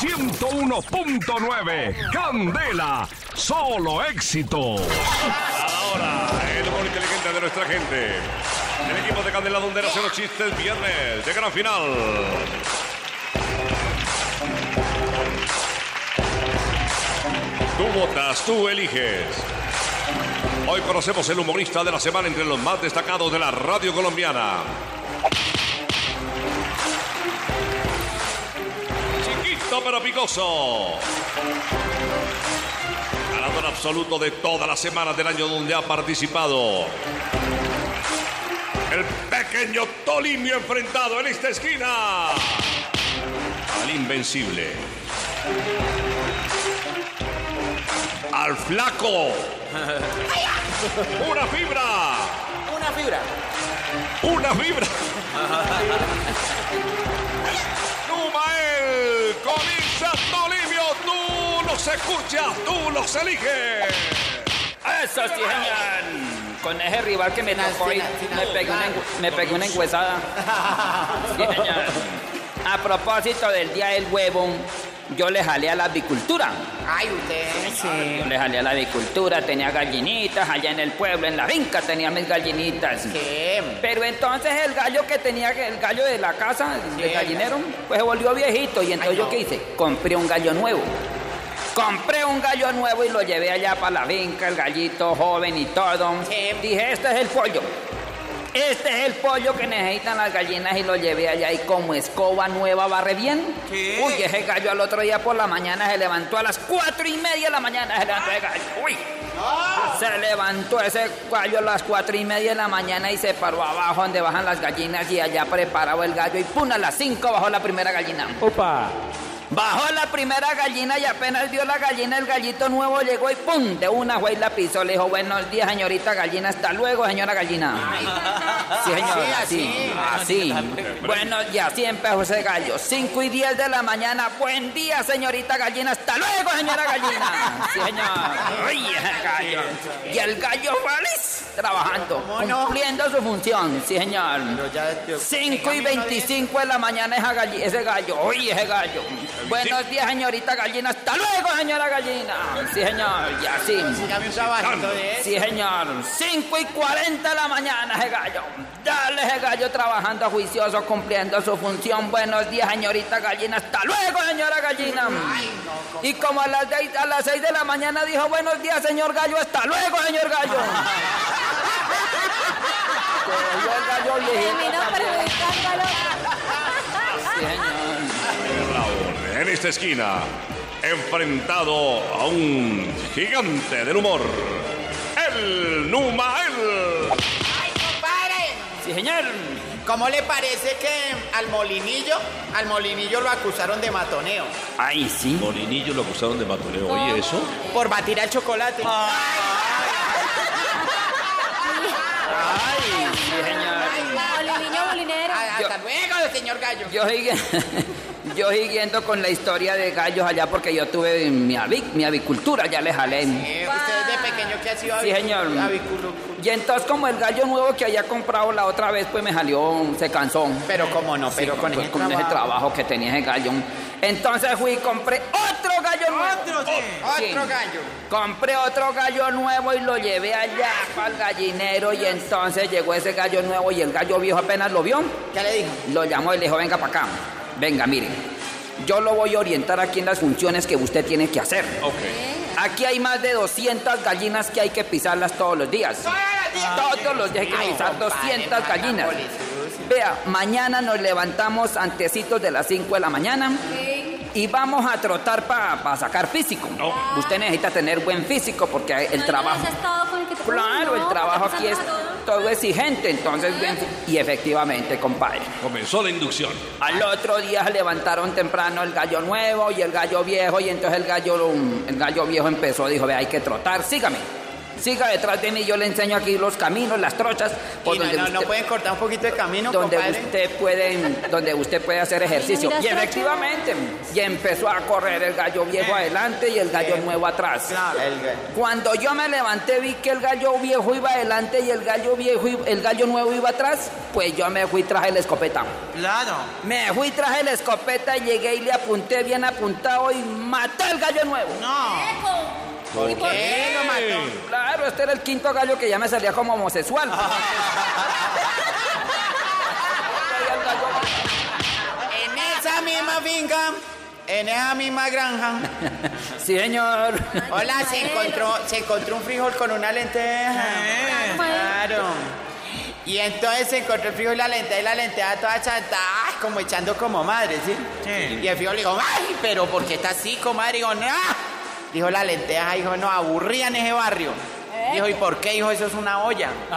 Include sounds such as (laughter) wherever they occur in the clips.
101.9. Candela, solo éxitos. Ahora, el humor inteligente de nuestra gente. El equipo de Candela donde hacen los chistes viernes de gran final. Tú votas, tú eliges. Hoy conocemos el humorista de la semana entre los más destacados de la radio colombiana. Pero picoso. Ganador absoluto de todas las semanas del año donde ha participado. El pequeño Tolimio enfrentado en esta esquina. Al invencible. Al flaco. (laughs) Una fibra. Una fibra. Una fibra. (laughs) Numael, los escuchas, tú los eliges. Eso sí, señor. Con ese rival que me Final, tocó final, final. me pegué una, me pegué una enguesada. (laughs) Sí, señor. A propósito del Día del Huevo, yo le jalé a la avicultura. Ay, usted. Yo le jalé a la avicultura, tenía gallinitas allá en el pueblo, en la finca tenía mis gallinitas. ¿Qué? Pero entonces el gallo que tenía, el gallo de la casa, de Sí. gallinero, pues se volvió viejito. Y entonces Ay, yo qué hice? Compré un gallo nuevo. Compré un gallo nuevo y lo llevé allá para la finca, el gallito joven y todo. Sí. Dije, este es el pollo. Este es el pollo que necesitan las gallinas y lo llevé allá y como escoba nueva barre bien. ¿Qué? Uy, ese gallo al otro día por la mañana se levantó a las cuatro y media de la mañana. Se levantó ese gallo. Uy. Se levantó ese gallo a las cuatro y media de la mañana y se paró abajo donde bajan las gallinas y allá preparado el gallo y pum, a las cinco bajó la primera gallina. Opa. Bajó la primera gallina y apenas vio la gallina, el gallito nuevo llegó y ¡pum! De una fue y la pisó. Le dijo, buenos días, señorita gallina, hasta luego, señora gallina. Sí, señor, Sí, así, así. Bueno, y así empezó ese gallo. 5 y 10 de la mañana, buen día, señorita gallina, hasta luego, señora gallina. Sí, señor. Uy, gallo. Y el gallo feliz trabajando, cumpliendo su función, sí, señor. 5 y 25 de la mañana ese gallo, oye ese gallo. Buenos días, señorita gallina. Hasta luego, señora gallina. Sí, señor, y así. Dígame un trabajito de eso. Sí, señor. 5 y 40 de la mañana ese gallo. Dale ese gallo trabajando juicioso, cumpliendo su función. Buenos días, señorita gallina. Hasta luego, señora gallina. Y como a las, seis- a las 6 de la mañana dijo, buenos días, señor gallo. Hasta luego, señor gallo. (laughs) Pero yo el gallo viejito en esta esquina, enfrentado a un gigante del humor, el Numael. ¡Ay, compadre! Sí, señor. ¿Cómo le parece que al molinillo, al molinillo lo acusaron de matoneo? Ay, sí. Molinillo lo acusaron de matoneo. Oye, ¿eso? Por batir al chocolate. Ay, sí, señor. Molinillo molinero. Ah, Hasta luego, señor gallo. Yo sigue- (laughs) yo siguiendo con la historia de gallos allá porque yo tuve mi, avic- mi avicultura, ya le jalé. Eh, usted de pequeño que ha sido Sí, señor. Y entonces como el gallo nuevo que había comprado la otra vez, pues me salió, se cansó. Pero cómo no, pero Sí, con, pues, ese, con ese trabajo. trabajo que tenía ese gallo. Entonces fui y compré otro. Otro, sí. Sí. Otro gallo. Compré otro gallo nuevo y lo llevé allá para el gallinero y entonces llegó ese gallo nuevo y el gallo viejo apenas lo vio. ¿Qué le dijo? Lo llamó y le dijo, venga para acá. Venga, mire. Yo lo voy a orientar aquí en las funciones que usted tiene que hacer. Ok. Aquí hay más de 200 gallinas que hay que pisarlas todos los días. Todos los días hay que pisar compadre, 200 paga gallinas. Vea, mañana nos levantamos antecitos de las 5 de la mañana y vamos a trotar para sacar físico. Usted necesita tener buen físico porque el trabajo... El Claro, el no, trabajo ¿qué aquí es todo? todo exigente, entonces bien, y efectivamente, compadre. Comenzó la inducción. Al otro día se levantaron temprano el gallo nuevo y el gallo viejo y entonces el gallo, el gallo viejo empezó, dijo, ve, hay que trotar, sígame. Siga detrás de mí, yo le enseño aquí los caminos, las trochas, por Y no, donde no, no usted- pueden cortar un poquito de camino, donde compadre. usted puede donde usted puede hacer ejercicio y efectivamente y empezó a correr el gallo viejo adelante y el gallo Eh. nuevo atrás Claro, el gallo. cuando yo me levanté vi que el gallo viejo iba adelante y el gallo viejo el gallo nuevo iba atrás pues yo me fui y traje la escopeta Claro. me fui y traje la escopeta y llegué y le apunté bien apuntado y maté al gallo nuevo No. ¿Por qué lo mató? claro este era el quinto gallo que ya me salía como homosexual En esa misma finca, en esa misma granja. sí señor Hola, se encontró, se encontró un frijol con una lenteja. Claro. Y entonces se encontró el frijol y la lenteja y la lenteja toda chata, ay, como echando como madre, ¿sí? Y el frijol le dijo, ay, pero ¿por qué está así, comadre? Dijo, no. Dijo la lenteja, dijo, no, aburrían ese barrio. Dijo, ¿y por qué? Dijo, eso es una olla. (laughs)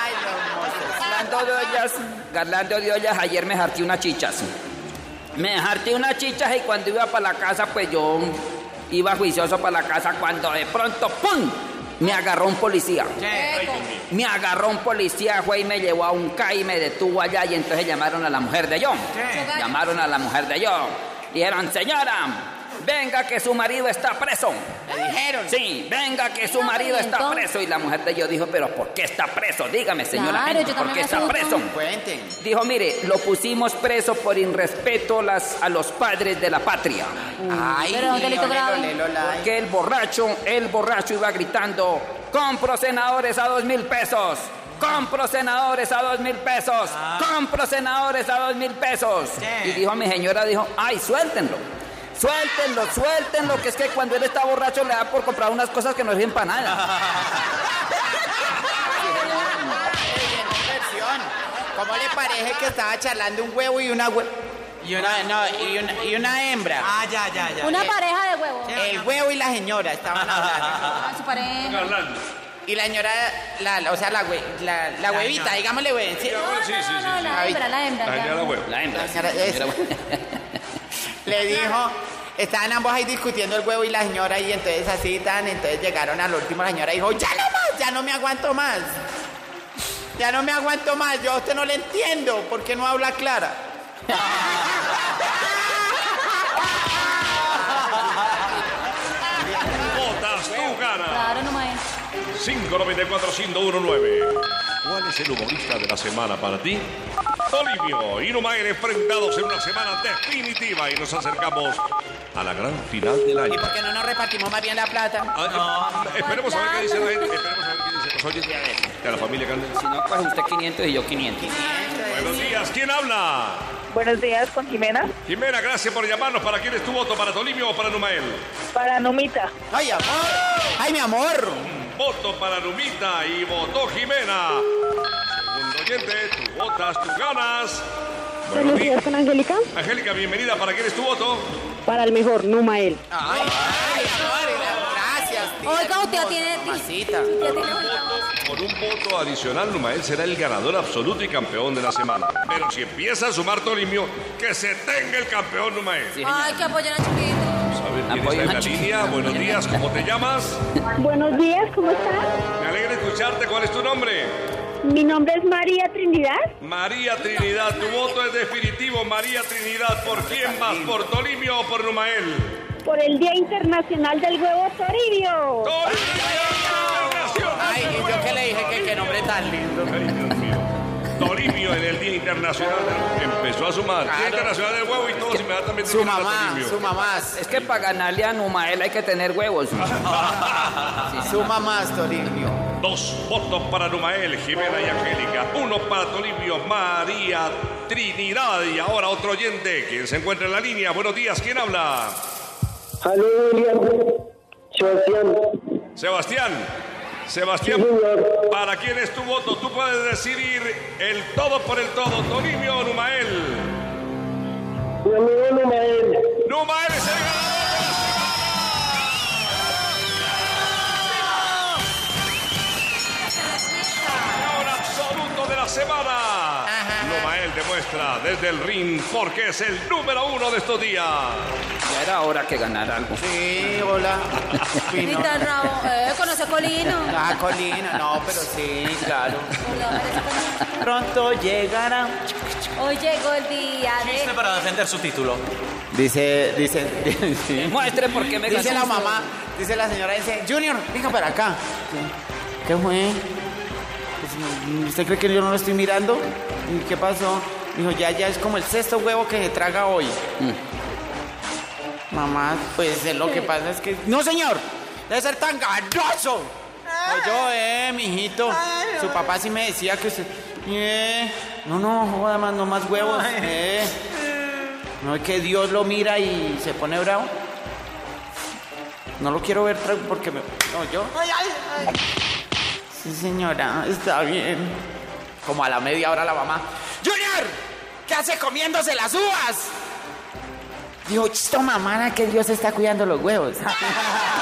Ay, mozos. Hablando de ollas, hablando de ollas, ayer me harté unas chichas. Me harté unas chichas y cuando iba para la casa, pues yo iba juicioso para la casa cuando de pronto, ¡pum! Me agarró un policía. Me agarró un policía, fue y me llevó a un CAI y me detuvo allá y entonces llamaron a la mujer de yo. Llamaron a la mujer de yo. Dijeron, señora, venga que su marido está preso. Le dijeron. Sí, venga que su marido está preso. Y la mujer de yo dijo, pero ¿por qué está preso? Dígame, señora, Claro, gente, yo ¿por qué está preso? Cuenten. Dijo, mire, lo pusimos preso por irrespeto las, a los padres de la patria. Ay, Pero un delito grave. olelo, la- Que el borracho, el borracho iba gritando, compro senadores a dos mil pesos. Compro senadores a dos mil pesos. Compro senadores a dos mil pesos. Y dijo mi señora, dijo, ay, suéltenlo. Suéltenlo, suéltenlo, que es que cuando él está borracho le da por comprar unas cosas que no sirven para nada. ¿Cómo le parece que estaba charlando un huevo y una hue- y una, no, y una, y una hembra? Ah, ya, ya, ya. Una pareja de huevos. El huevo y la señora estaban (laughs) hablando. Ah, su pareja. Hablando. Y la señora, la, la- o sea, la, hue- la, la huevita, señora. digámosle hue- sí. No, Sí, no, sí, no, sí, no, sí. la hembra, la hembra. La ya. señora la huevo. La hembra. La señora- es- (laughs) Le dijo, estaban ambos ahí discutiendo el huevo y la señora y entonces así tan, entonces llegaron al último, la señora dijo, ya no más, ya no me aguanto más. Ya no me aguanto más, yo a usted no le entiendo, ¿por qué no habla clara? Botas, tú ganas. Claro, no más. 594-1019. ¿Cuál es el humorista de la semana para ti? Olivio y Numael enfrentados en una semana definitiva y nos acercamos a la gran final del año. ¿Y por qué no nos repartimos más bien la plata? Ah, eh, esperemos a ver qué dice la gente. Esperemos a ver qué dicen los oyentes de la familia Candel. Si no, pues usted 500 y yo 500. Buenos días, ¿quién habla? Buenos días, con Jimena. Jimena, gracias por llamarnos. ¿Para quién es tu voto? ¿Para Tolivio o para Numael? Para Numita. ¡Ay, amor! ¡Ay, mi amor! Voto para Numita y votó Jimena. Segundo oyente, tú votas, tú ganas. Buenos días. con Angélica. Angélica, bienvenida. ¿Para quién es tu voto? Para el mejor, Numael. ¡Ay, ay, amor! Gracias. Oiga, usted tiene. Mamacita. Por un, voto, adicional, Numael será el ganador absoluto y campeón de la semana. Pero si empieza a sumar Tolimio, que se tenga el campeón Numael. Ay, que apoyen a Chiquito. Vamos a ver quién Apoyo está en la línea. Buenos días, ¿cómo te llamas? Buenos días, ¿cómo estás? Me alegra escucharte. ¿Cuál es tu nombre? Mi nombre es María Trinidad. María Trinidad, tu voto es definitivo. María Trinidad, ¿por quién vas? ¿Por Tolimio o por Numael? Por el Día Internacional del Huevo Toribio. ¡Tolimio! Ay, y yo que le dije que qué nombre tan lindo. Ay, Dios mío. Tolimio en el Día Internacional empezó a sumar. Día Claro. Internacional del Huevo y todos inmediatamente Su dijeron a mamá, Tolimio. su mamá, Es que para ganarle a Numael hay que tener huevos. (laughs) su mamá, Toribio. Dos votos para Numael, Jimena y Angélica. Uno para Tolimio, María Trinidad. Y ahora otro oyente. ¿Quién se encuentra en la línea? Buenos días, ¿quién habla? Aló, William. Sebastián. Sebastián. Sebastián, Sí. ¿para quién es tu voto? Tú puedes decidir el todo por el todo. Tolimio o Numael. Mi amigo Numael. Numael es el ganador muestra desde el ring porque es el número uno de estos días. Ya era hora que ganara algo. Sí, hola. (laughs) Tan rabo. Eh, conoce a Colino. Ah, Colina. No, pero sí, claro. Hola, Colino. Pronto llegará. Hoy llegó el día Chiste de... para defender su título. Dice, dice, (laughs) sí. Muestre por qué me Dice la mamá, dice la señora, dice, Junior, venga para acá. ¿Qué fue? Pues, ¿Usted cree que yo no lo estoy mirando? ¿Y qué pasó? Dijo, ya, ya es como el sexto huevo que se traga hoy. Mamá, pues eh, lo que pasa es que... No, señor, debe ser tan ganoso. Pues yo, eh, mijito. Su papá sí me decía que usted... Eh, no, no, joda más, no más huevos. Eh. No es que Dios lo mira y se pone bravo. No lo quiero ver porque me... No, yo... Sí, señora, está bien. Como a la media hora la mamá. ¡Junior! ¿Qué hace comiéndose las uvas? Dijo, chisto mamá, que Dios está cuidando los huevos. (laughs)